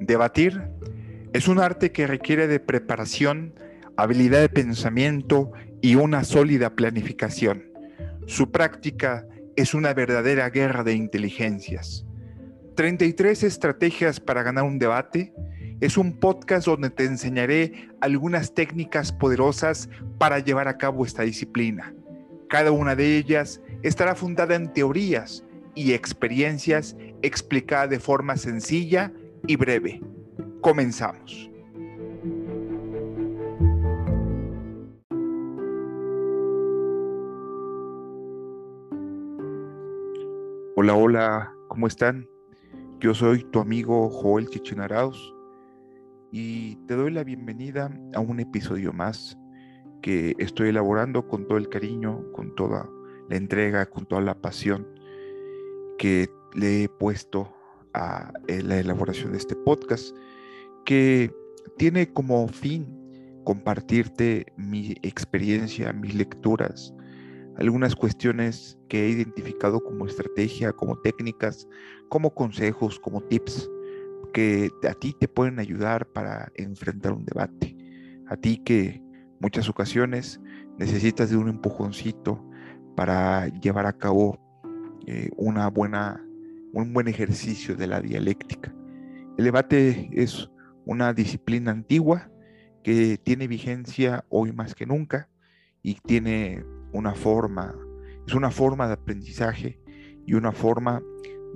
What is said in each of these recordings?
Debatir es un arte que requiere de preparación, habilidad de pensamiento y una sólida planificación. Su práctica es una verdadera guerra de inteligencias. 33 estrategias para ganar un debate es un podcast donde te enseñaré algunas técnicas poderosas para llevar a cabo esta disciplina. Cada una de ellas estará fundada en teorías y experiencias explicadas de forma sencilla y breve. Comenzamos. Hola, hola, ¿cómo están? Yo soy tu amigo Joel Chichenarauz y te doy la bienvenida a un episodio más que estoy elaborando con todo el cariño, con toda la entrega, con toda la pasión que le he puesto a eh, la elaboración de este podcast, que tiene como fin compartirte mi experiencia, mis lecturas, algunas cuestiones que he identificado como estrategia, como técnicas, como consejos, como tips que a ti te pueden ayudar para enfrentar un debate. A ti que muchas ocasiones necesitas de un empujoncito para llevar a cabo eh, una buena, un buen ejercicio de la dialéctica. El debate es una disciplina antigua que tiene vigencia hoy más que nunca y tiene una forma, es una forma de aprendizaje y una forma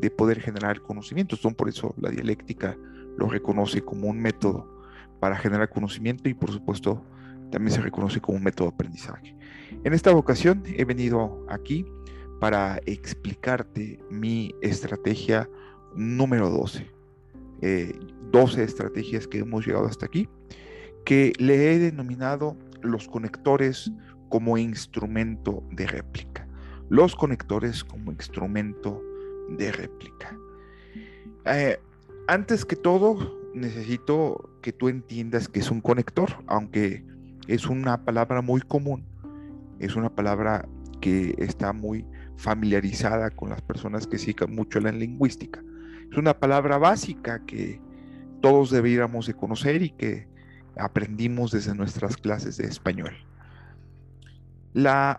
de poder generar conocimientos. Son por eso la dialéctica lo reconoce como un método para generar conocimiento y por supuesto también se reconoce como un método de aprendizaje. En esta ocasión he venido aquí para explicarte mi estrategia número 12. 12 eh, estrategias que hemos llegado hasta aquí, que le he denominado los conectores como instrumento de réplica. Los conectores como instrumento de réplica. Eh, antes que todo, necesito que tú entiendas que es un conector, aunque es una palabra muy común, es una palabra que está muy familiarizada con las personas que siguen mucho la lingüística. Es una palabra básica que todos deberíamos de conocer y que aprendimos desde nuestras clases de español.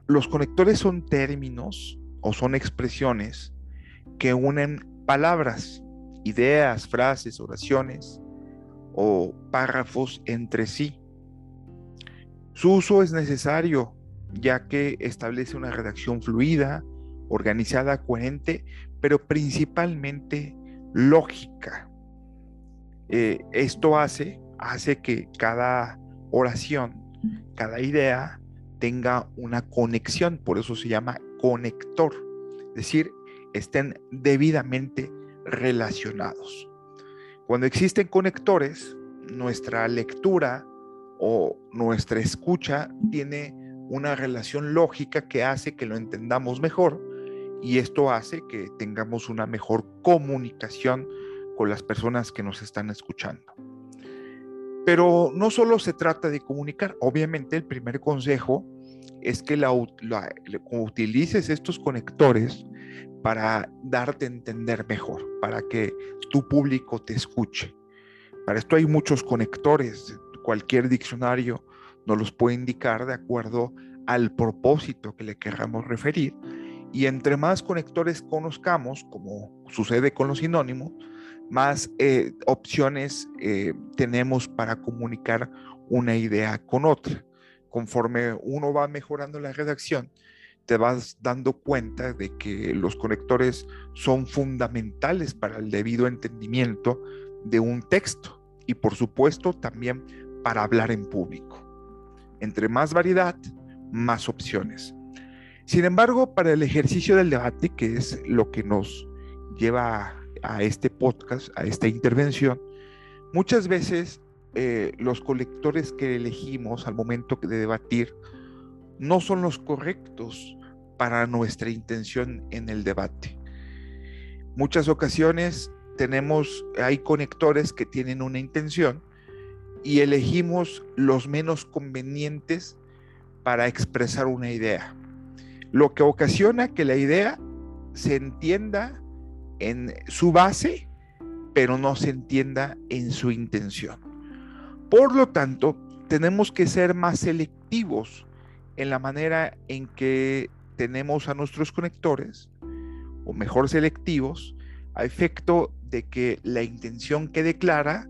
los conectores son términos o son expresiones que unen palabras, ideas, frases, oraciones o párrafos entre sí su uso es necesario ya que establece una redacción fluida, organizada, coherente, pero principalmente lógica. Eh, esto hace, hace que cada oración, cada idea tenga una conexión, por eso se llama conector, es decir, estén debidamente relacionados. Cuando existen conectores, nuestra lectura o nuestra escucha tiene una relación lógica que hace que lo entendamos mejor y esto hace que tengamos una mejor comunicación con las personas que nos están escuchando. Pero no solo se trata de comunicar, obviamente el primer consejo es que utilices estos conectores para darte a entender mejor, para que tu público te escuche. Para esto hay muchos conectores, cualquier diccionario nos los puede indicar de acuerdo al propósito que le queramos referir. Y entre más conectores conozcamos, como sucede con los sinónimos, más eh, opciones eh, tenemos para comunicar una idea con otra. Conforme uno va mejorando la redacción, te vas dando cuenta de que los conectores son fundamentales para el debido entendimiento de un texto y por supuesto también para hablar en público. Entre más variedad, más opciones. Sin embargo, para el ejercicio del debate, que es lo que nos lleva a, este podcast, a esta intervención, muchas veces eh, los colectores que elegimos al momento de debatir no son los correctos para nuestra intención en el debate. Muchas ocasiones tenemos, hay conectores que tienen una intención, y elegimos los menos convenientes para expresar una idea, lo que ocasiona que la idea se entienda en su base pero no se entienda en su intención. Por lo tanto, tenemos que ser más selectivos en la manera en que tenemos a nuestros conectores, o mejor selectivos, a efecto de que la intención quede clara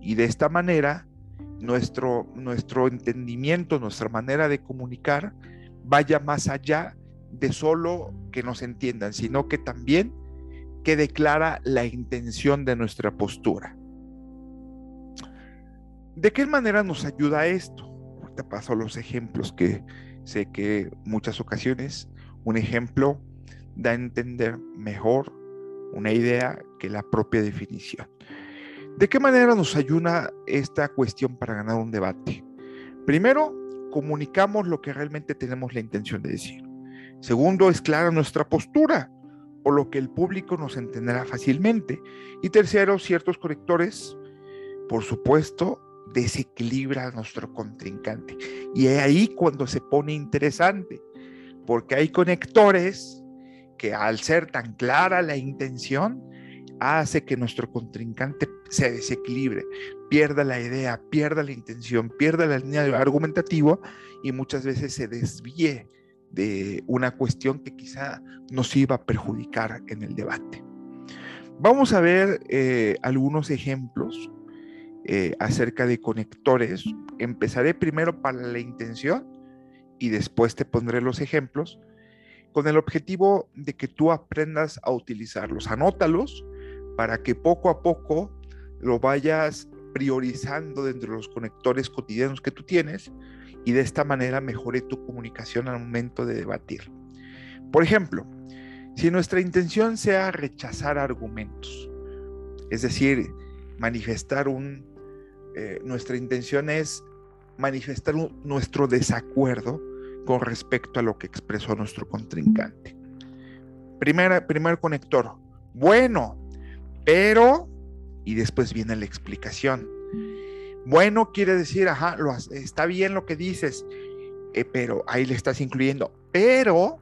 y de esta manera nuestro, nuestro entendimiento, nuestra manera de comunicar vaya más allá de solo que nos entiendan, sino que también quede clara la intención de nuestra postura. ¿De qué manera nos ayuda esto? Te paso los ejemplos que sé que muchas ocasiones un ejemplo da a entender mejor una idea que la propia definición. ¿De qué manera nos ayuda esta cuestión para ganar un debate? Primero, comunicamos lo que realmente tenemos la intención de decir. Segundo, es clara nuestra postura, por lo que el público nos entenderá fácilmente. Y tercero, ciertos conectores, por supuesto, desequilibra a nuestro contrincante. Y es ahí cuando se pone interesante, porque hay conectores que al ser tan clara la intención, hace que nuestro contrincante se desequilibre, pierda la idea, pierda la intención, pierda la línea argumentativa y muchas veces se desvíe de una cuestión que quizá nos iba a perjudicar en el debate. Vamos a ver eh, algunos ejemplos eh, acerca de conectores. Empezaré primero para la intención y después te pondré los ejemplos con el objetivo de que tú aprendas a utilizarlos. Anótalos para que poco a poco lo vayas priorizando dentro de los conectores cotidianos que tú tienes y de esta manera mejore tu comunicación al momento de debatir. Por ejemplo, si nuestra intención sea rechazar argumentos, es decir, manifestar un, eh, nuestra intención es manifestar nuestro desacuerdo con respecto a lo que expresó nuestro contrincante. Primera, primer conector, bueno, pero, y después viene la explicación. Bueno quiere decir, ajá, está bien lo que dices, eh, pero ahí le estás incluyendo, pero,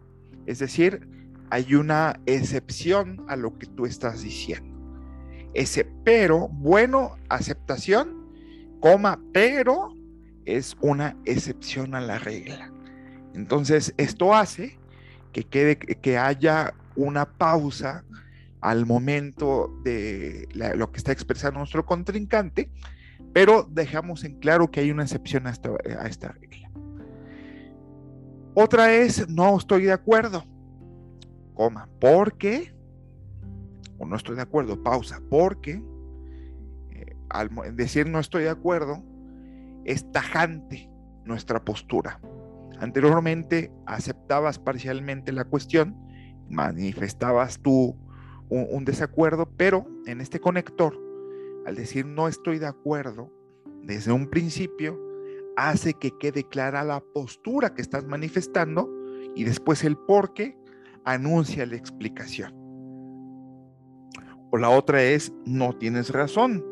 es decir, hay una excepción a lo que tú estás diciendo. Ese pero, bueno, aceptación, coma, pero es una excepción a la regla. Entonces, esto hace que quede, que haya una pausa al momento de lo que está expresando nuestro contrincante, pero dejamos en claro que hay una excepción a esta, a esta regla. Otra es, no estoy de acuerdo, coma, porque, o no estoy de acuerdo, pausa, porque, eh, al decir no estoy de acuerdo, es tajante nuestra postura. Anteriormente aceptabas parcialmente la cuestión, manifestabas tu un, desacuerdo, pero en este conector, al decir no estoy de acuerdo, desde un principio, hace que quede clara la postura que estás manifestando y después el por qué anuncia la explicación. O la otra es, no tienes razón,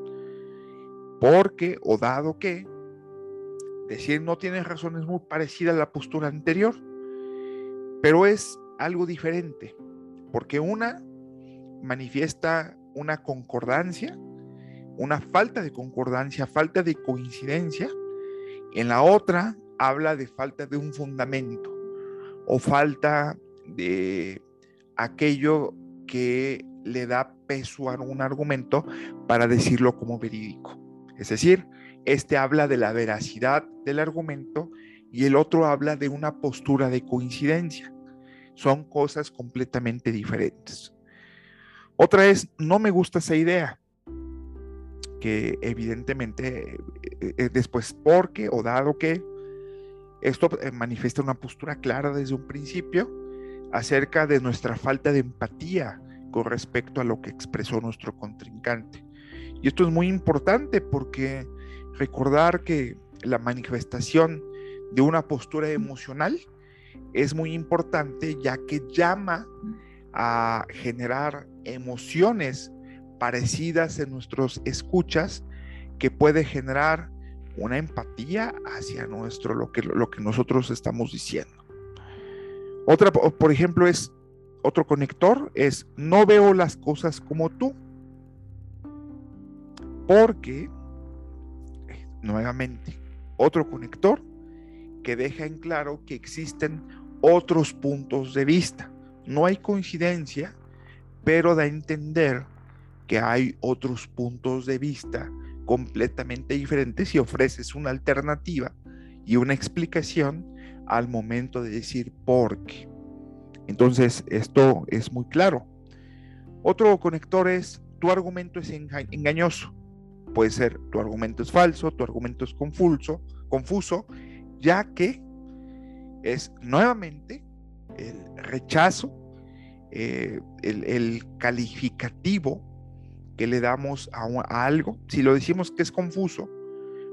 porque o dado que, decir no tienes razón es muy parecida a la postura anterior, pero es algo diferente, porque una manifiesta una concordancia, una falta de concordancia, falta de coincidencia. En la otra habla de falta de un fundamento o falta de aquello que le da peso a un argumento para decirlo como verídico. Es decir, este habla de la veracidad del argumento y el otro habla de una postura de coincidencia. Son cosas completamente diferentes. Otra es, no me gusta esa idea, que evidentemente eh, eh, después porque o dado que esto eh, manifiesta una postura clara desde un principio acerca de nuestra falta de empatía con respecto a lo que expresó nuestro contrincante. Y esto es muy importante porque recordar que la manifestación de una postura emocional es muy importante ya que llama a generar emociones parecidas en nuestros escuchas que puede generar una empatía hacia nuestro lo que lo que nosotros estamos diciendo. Otra por ejemplo es otro conector es no veo las cosas como tú. Porque, eh, nuevamente, otro conector que deja en claro que existen otros puntos de vista. No hay coincidencia, pero da a entender que hay otros puntos de vista completamente diferentes y ofreces una alternativa y una explicación al momento de decir por qué. Entonces, esto es muy claro. Otro conector es, tu argumento es engañoso. Puede ser, tu argumento es falso, tu argumento es confuso, confuso ya que es nuevamente el rechazo, eh, el, calificativo que le damos a, algo. Si lo decimos que es confuso,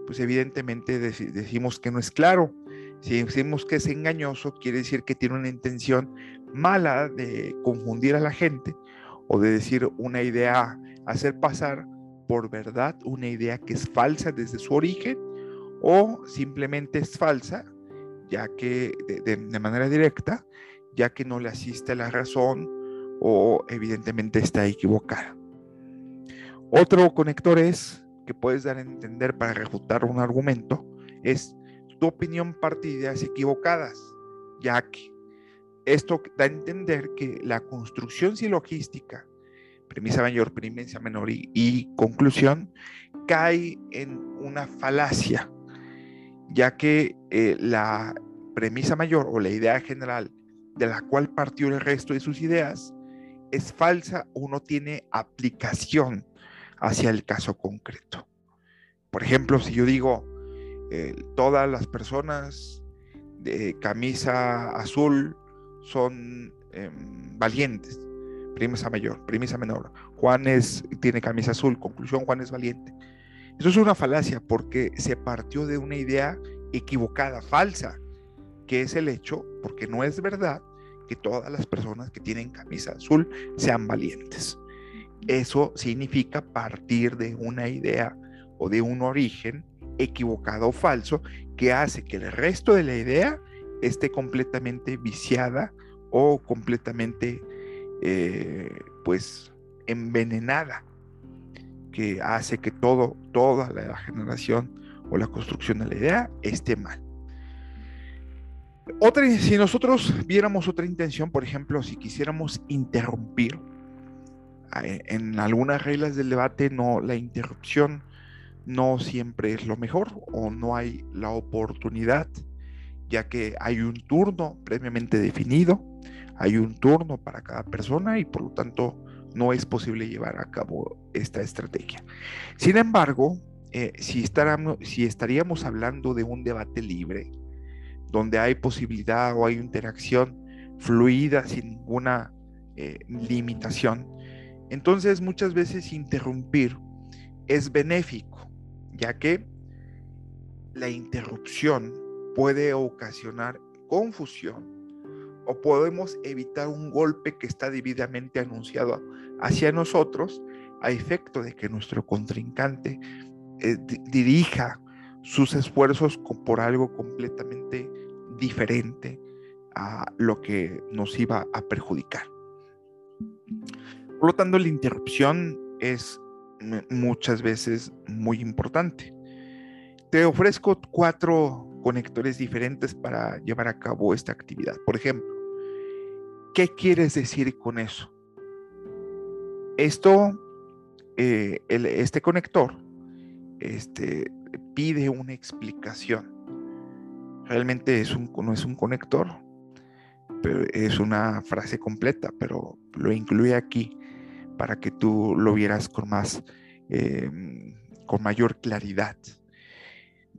pues evidentemente decimos que no es claro. Si decimos que es engañoso, quiere decir que tiene una intención mala de confundir a la gente o de decir una idea, hacer pasar por verdad una idea que es falsa desde su origen o simplemente es falsa, ya que de, manera directa, ya que no le asiste la razón o evidentemente está equivocada. Otro conector es que puedes dar a entender para refutar un argumento es tu opinión parte de ideas equivocadas, ya que esto da a entender que la construcción silogística, premisa mayor, premisa menor y, conclusión, cae en una falacia ya que eh, la premisa mayor o la idea general de la cual partió el resto de sus ideas es falsa o no tiene aplicación hacia el caso concreto. Por ejemplo, si yo digo, eh, todas las personas de camisa azul son em, valientes, premisa mayor, premisa menor. Juan es, tiene camisa azul, conclusión, Juan es valiente. Eso es una falacia porque se partió de una idea equivocada, falsa, que es el hecho, porque no es verdad, que todas las personas que tienen camisa azul sean valientes. Eso significa partir de una idea o de un origen equivocado o falso que hace que el resto de la idea esté completamente viciada o completamente eh, pues envenenada que hace que todo, toda la generación o la construcción de la idea esté mal. Otra, si nosotros viéramos otra intención, por ejemplo, si quisiéramos interrumpir, en algunas reglas del debate no, la interrupción no siempre es lo mejor o no hay la oportunidad, ya que hay un turno previamente definido, hay un turno para cada persona y por lo tanto no es posible llevar a cabo esta estrategia. Sin embargo, eh, si, si estaríamos hablando de un debate libre, donde hay posibilidad o hay interacción fluida sin ninguna eh, limitación, entonces muchas veces interrumpir es benéfico, ya que la interrupción puede ocasionar confusión o podemos evitar un golpe que está debidamente anunciado hacia nosotros a efecto de que nuestro contrincante eh, dirija sus esfuerzos por algo completamente diferente a lo que nos iba a perjudicar. Por lo tanto, la interrupción es muchas veces muy importante. Te ofrezco cuatro conectores diferentes para llevar a cabo esta actividad. Por ejemplo, ¿qué quieres decir con eso? Esto, eh, este conector, este, pide una explicación. Realmente es un, no es un conector, pero es una frase completa, pero lo incluye aquí para que tú lo vieras con más, em, con mayor claridad.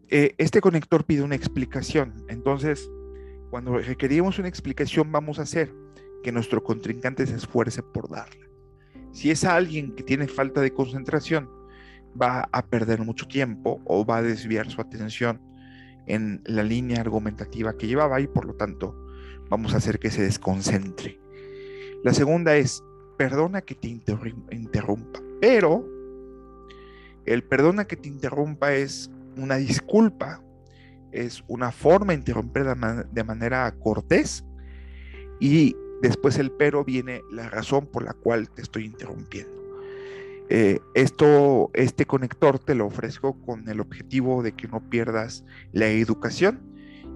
Eh, este conector pide una explicación, entonces cuando requerimos una explicación vamos a hacer que nuestro contrincante se esfuerce por darla. Si es alguien que tiene falta de concentración, va a perder mucho tiempo o va a desviar su atención en la línea argumentativa que llevaba y por lo tanto vamos a hacer que se desconcentre. La segunda es, perdona que te interrumpa, pero el perdona que te interrumpa es una disculpa, es una forma de interrumpir de manera cortés y Después el pero viene la razón por la cual te estoy interrumpiendo. Eh, esto, este conector te lo ofrezco con el objetivo de que no pierdas la educación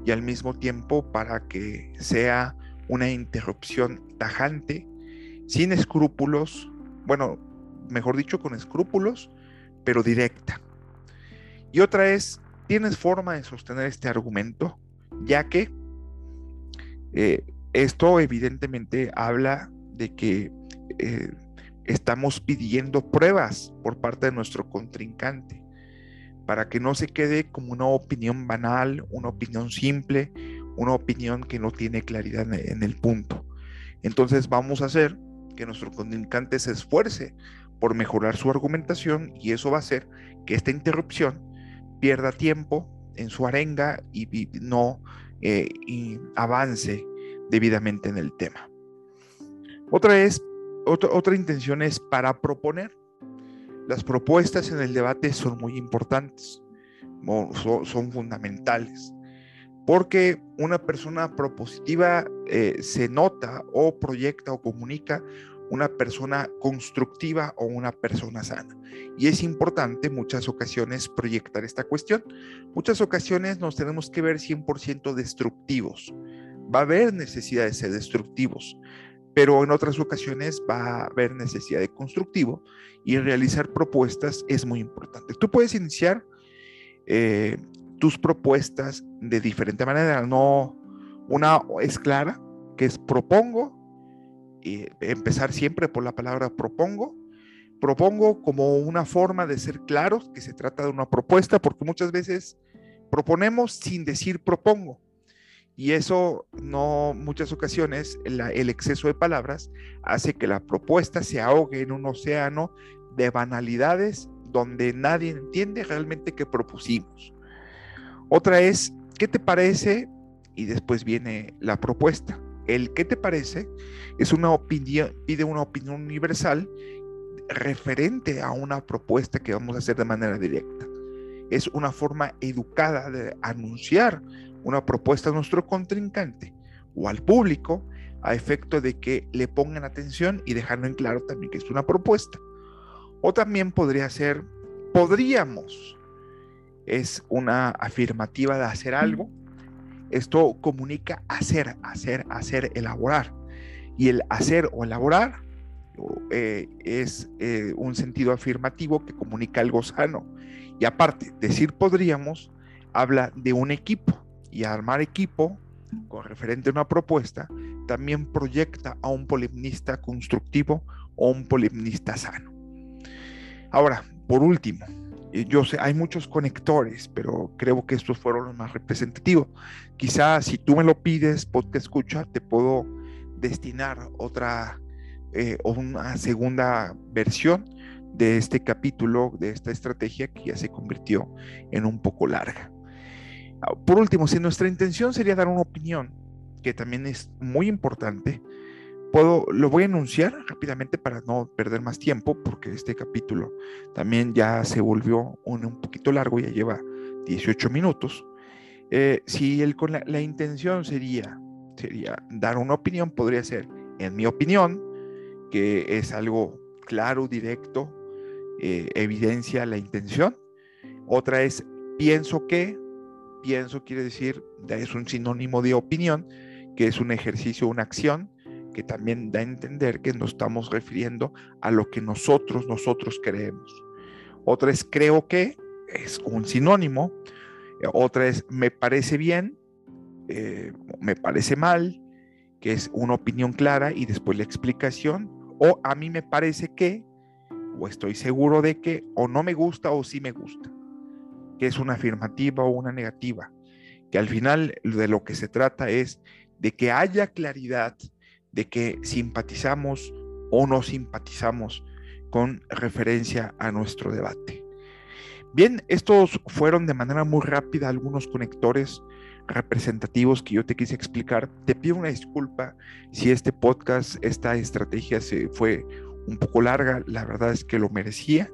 y al mismo tiempo para que sea una interrupción tajante, sin escrúpulos, bueno, mejor dicho, con escrúpulos, pero directa. Y otra es, tienes forma de sostener este argumento, ya que eh, esto evidentemente habla de que eh, estamos pidiendo pruebas por parte de nuestro contrincante para que no se quede como una opinión banal, una opinión simple, una opinión que no tiene claridad en el punto. Entonces vamos a hacer que nuestro contrincante se esfuerce por mejorar su argumentación y eso va a hacer que esta interrupción pierda tiempo en su arenga y, no eh, avance debidamente en el tema. Otra es otra, intención es para proponer. Las propuestas en el debate son muy importantes, son, fundamentales, porque una persona propositiva eh, se nota o proyecta o comunica una persona constructiva o una persona sana. Y es importante muchas ocasiones proyectar esta cuestión. Muchas ocasiones nos tenemos que ver 100% destructivos. Va a haber necesidad de ser destructivos, pero en otras ocasiones va a haber necesidad de constructivo y realizar propuestas es muy importante. Tú puedes iniciar eh, tus propuestas de diferente manera, no una es clara, que es propongo, y empezar siempre por la palabra propongo, propongo como una forma de ser claros que se trata de una propuesta, porque muchas veces proponemos sin decir propongo. Y eso no, muchas ocasiones, el exceso de palabras hace que la propuesta se ahogue en un océano de banalidades donde nadie entiende realmente qué propusimos. Otra es, ¿qué te parece? Y después viene la propuesta. El ¿qué te parece? es una opinión, pide una opinión universal referente a una propuesta que vamos a hacer de manera directa. Es una forma educada de anunciar una propuesta a nuestro contrincante o al público a efecto de que le pongan atención y dejarlo en claro también que es una propuesta. O también podría ser, podríamos, es una afirmativa de hacer algo. Esto comunica hacer, hacer, hacer, elaborar. Y el hacer o elaborar eh, es eh, un sentido afirmativo que comunica algo sano. Y aparte, decir podríamos habla de un equipo y armar equipo con referente a una propuesta también proyecta a un polemnista constructivo o un polemnista sano. Ahora, por último, yo sé, hay muchos conectores, pero creo que estos fueron los más representativos. Quizá si tú me lo pides, podcast escucha, te puedo destinar otra eh, una segunda versión de este capítulo, de esta estrategia que ya se convirtió en un poco larga. Ah, por último, si nuestra intención sería dar una opinión, que también es muy importante, puedo, lo voy a enunciar rápidamente para no perder más tiempo, porque este capítulo también ya se volvió un, un poquito largo, ya lleva 18 minutos. Eh, si el, con la, intención sería, sería dar una opinión, podría ser, en mi opinión, que es algo claro, directo, eh, evidencia la intención. Otra es, pienso que, pienso quiere decir, es un sinónimo de opinión, que es un ejercicio, una acción, que también da a entender que nos estamos refiriendo a lo que nosotros, nosotros creemos. Otra es creo que, es un sinónimo. Otra es me parece bien, eh, me parece mal, que es una opinión clara y después la explicación. O a mí me parece que, o estoy seguro de que, o no me gusta o sí me gusta que es una afirmativa o una negativa, que al final de lo que se trata es de que haya claridad de que simpatizamos o no simpatizamos con referencia a nuestro debate. Bien, estos fueron de manera muy rápida algunos conectores representativos que yo te quise explicar. Te pido una disculpa si este podcast, esta estrategia se fue un poco larga, la verdad es que lo merecía,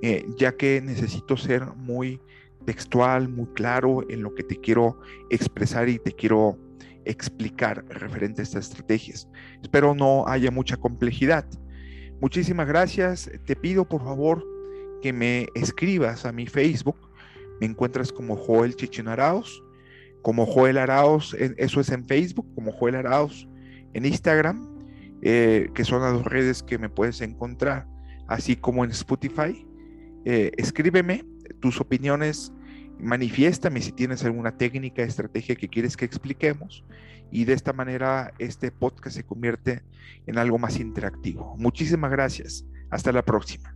eh, ya que necesito ser muy textual, muy claro en lo que te quiero expresar y te quiero explicar referente a estas estrategias. Espero no haya mucha complejidad. Muchísimas gracias. Te pido por favor que me escribas a mi Facebook. Me encuentras como Joel Chichinaraos, como Joel Araos, eso es en Facebook, como Joel Araos en Instagram, eh, que son las dos redes que me puedes encontrar, así como en Spotify. Eh, escríbeme tus opiniones, manifiéstame si tienes alguna técnica, estrategia que quieres que expliquemos y de esta manera este podcast se convierte en algo más interactivo. Muchísimas gracias. Hasta la próxima.